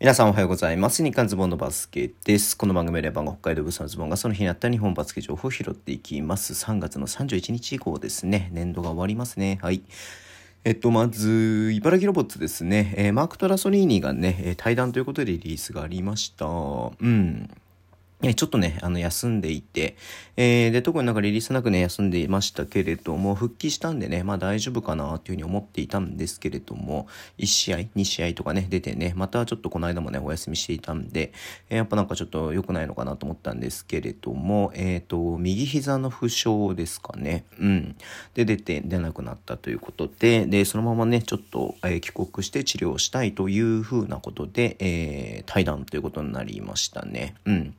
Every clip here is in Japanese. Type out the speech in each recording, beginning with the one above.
皆さんおはようございます。日刊ズボンのバスケです。この番組で番が北海道ブースのズボンがその日にあった日本バスケ情報を拾っていきます。3月の31日以降ですね。年度が終わりますね。はい。えっと、まず、茨城ロボッツですね。えー、マーク・トラソリーニがね、対談ということでリリースがありました。うん。ちょっとね、あの、休んでいて、えー、で、特になんかリリースなくね、休んでいましたけれども、復帰したんでね、まあ大丈夫かなっていうふうに思っていたんですけれども、1試合、2試合とかね、出てね、またちょっとこの間もね、お休みしていたんで、えー、やっぱなんかちょっと良くないのかなと思ったんですけれども、えっ、ー、と、右膝の負傷ですかね、うん。で、出て、出なくなったということで、で、そのままね、ちょっと、え、帰国して治療したいというふうなことで、えー、対談ということになりましたね。うん。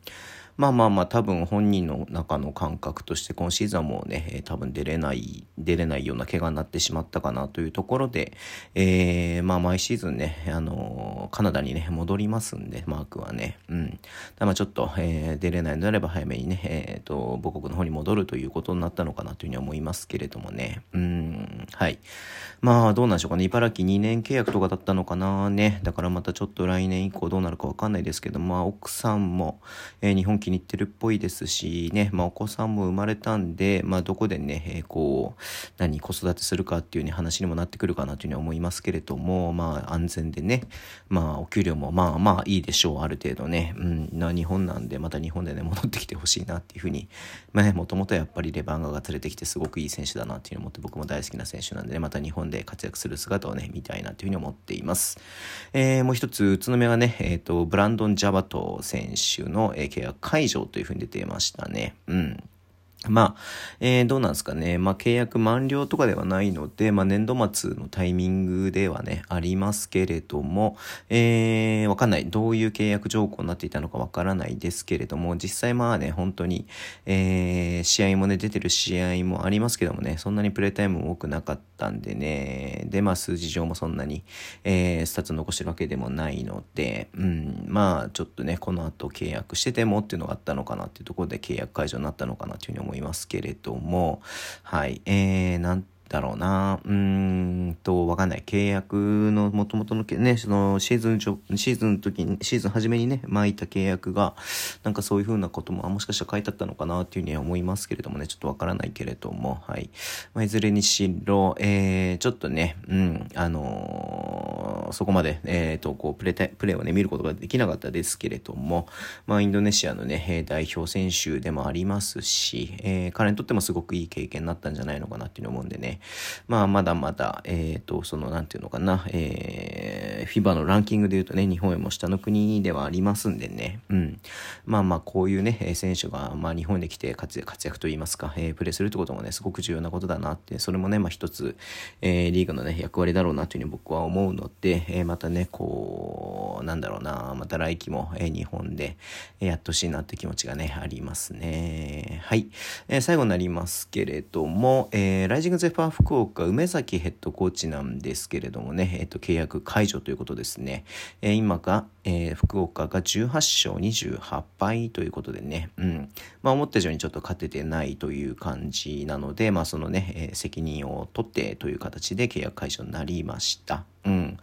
まあまあまあ多分本人の中の感覚として今シーズンはもうね、多分出れない、出れないような怪我になってしまったかなというところで、えー、まあ毎シーズンね、あのー、カナダにね、戻りますんで、マークはね、うん。まあちょっと、えー、出れないのであれば早めにね、えっ、ー、と、母国の方に戻るということになったのかなというふうに思いますけれどもね、うん、はい。まあどうなんでしょうかね、茨城2年契約とかだったのかなね、だからまたちょっと来年以降どうなるかわかんないですけど、まあ奥さんも、えー、日本気に入ってるっぽいですしね、まあ、お子さんも生まれたんで、まあ、どこでね、えー、こう、何、子育てするかっていうね、話にもなってくるかなというふうに思いますけれども、まあ、安全でね、まあ、お給料もまあまあいいでしょう、ある程度ね。うん、な、日本なんで、また日本でね、戻ってきてほしいなっていうふうに、まあ、もともとやっぱりレバンガが連れてきてすごくいい選手だなっていうのを思って、僕も大好きな選手なんでね、また日本で活躍する姿をね、見たいなというふうに思っています。えー、もう一つ、宇都宮がね、えっ、ー、と、ブランドン・ジャバト選手の、えー、契約解除というふうに出てましたね。うん。まあ、えー、どうなんですかね。まあ、契約満了とかではないので、まあ、年度末のタイミングではね、ありますけれども、えー、わかんない。どういう契約条項になっていたのかわからないですけれども、実際まあね、本当に、えー、試合もね、出てる試合もありますけどもね、そんなにプレイタイムも多くなかったんでね、で、まあ、数字上もそんなに、えー、スタッツ残してるわけでもないので、うん、まあ、ちょっとね、この後契約しててもっていうのがあったのかなっていうところで契約解除になったのかなというふうに思います。思いますけれども、はい、えー、なんだろうな、うーんと、わかんない。契約の元々のね、そのシーズンちょ、シーズンの時に、シーズン初めにね、巻いた契約が、なんかそういう風なことも、あもしかしたら書いてあったのかなっていうふうには思いますけれどもね、ちょっとわからないけれども、はい。まあ、いずれにしろ、えー、ちょっとね、うん、あのー、そこまで、えっ、ー、と、こう、プレイ、プレイをね、見ることができなかったですけれども、まあ、インドネシアのね、代表選手でもありますし、えー、彼にとってもすごくいい経験になったんじゃないのかなっていうふうに思うんでね、まあ、まだまだ、えっ、ー、と、その、なんていうのかな、えー、フィバのランキングで言うとね、日本よりも下の国ではありますんでね、うん。まあまあ、こういうね、選手が、まあ、日本で来て活躍活躍といいますか、えー、プレーするってこともね、すごく重要なことだなって、それもね、まあ一つ、えー、リーグのね、役割だろうなというふうに僕は思うので、えー、またね、こう、なんだろうな、また来季も、えー、日本で、えー、やってほしいなって気持ちがね、ありますね。はい。えー、最後になりますけれども、えー、ライジングゼファー福岡梅崎ヘッドコーチなんですけれどもね、えっと、契約解除ということですね。えー、今が、えー、福岡が18勝28敗ということでね、うん。まあ、思った以上にちょっと勝ててないという感じなので、まあ、そのね、え、責任を取ってという形で契約解除になりました。うん。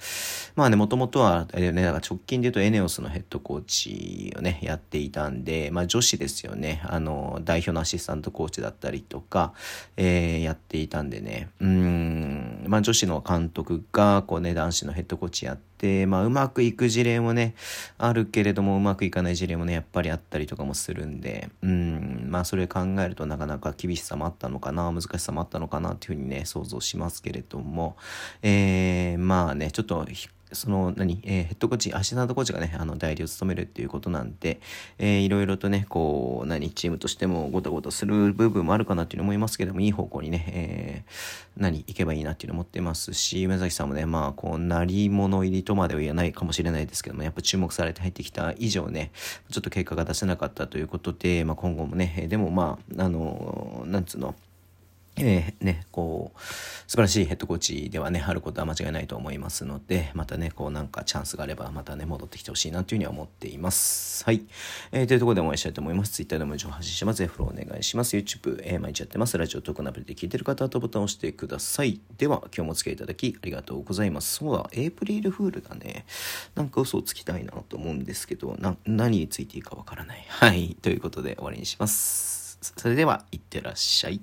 まあね、もともとは、あれね、だから直近で言うとエネオスのヘッドコーチをね、やっていたんで、まあ女子ですよね。あの、代表のアシスタントコーチだったりとか、えー、やっていたんでね、うん、まあ女子の監督が、こうね、男子のヘッドコーチやって、まあうまくいく事例もね、あるけれどもうまくいかない事例もね、やっぱりあったりとかもするんで、うん、まあそれ考えるとなかなか厳しさもあったのかな、難しさもあったのかなっていうふうにね、想像しますけれども、えー、まあね、ちょっとその何、えー、ヘッドコーチ、アシスタントコーチがね、あの代理を務めるっていうことなんで、えー、いろいろとね、こう、何、チームとしてもごたごたする部分もあるかなっていうの思いますけども、いい方向にね、えー、何、行けばいいなっていうの思ってますし、梅崎さんもね、まあ、こう、なり物入りとまでは言わないかもしれないですけども、やっぱ注目されて入ってきた以上ね、ちょっと結果が出せなかったということで、まあ、今後もね、でもまあ、あの、なんつうの、えー、ね、こう、素晴らしいヘッドコーチではね、あることは間違いないと思いますので、またね、こうなんかチャンスがあれば、またね、戻ってきてほしいなというふうには思っています。はい。えー、というところでお会いしたいと思います。Twitter でも情報発信します。ぜひフォローお願いします。YouTube、えー、毎日やってます。ラジオトークのアプリで聞いてる方はとボタンを押してください。では、今日もお付き合いいただきありがとうございます。そうだ、エイプリルフールだね。なんか嘘をつきたいなと思うんですけど、な、何についていいかわからない。はい。ということで終わりにします。それでは、いってらっしゃい。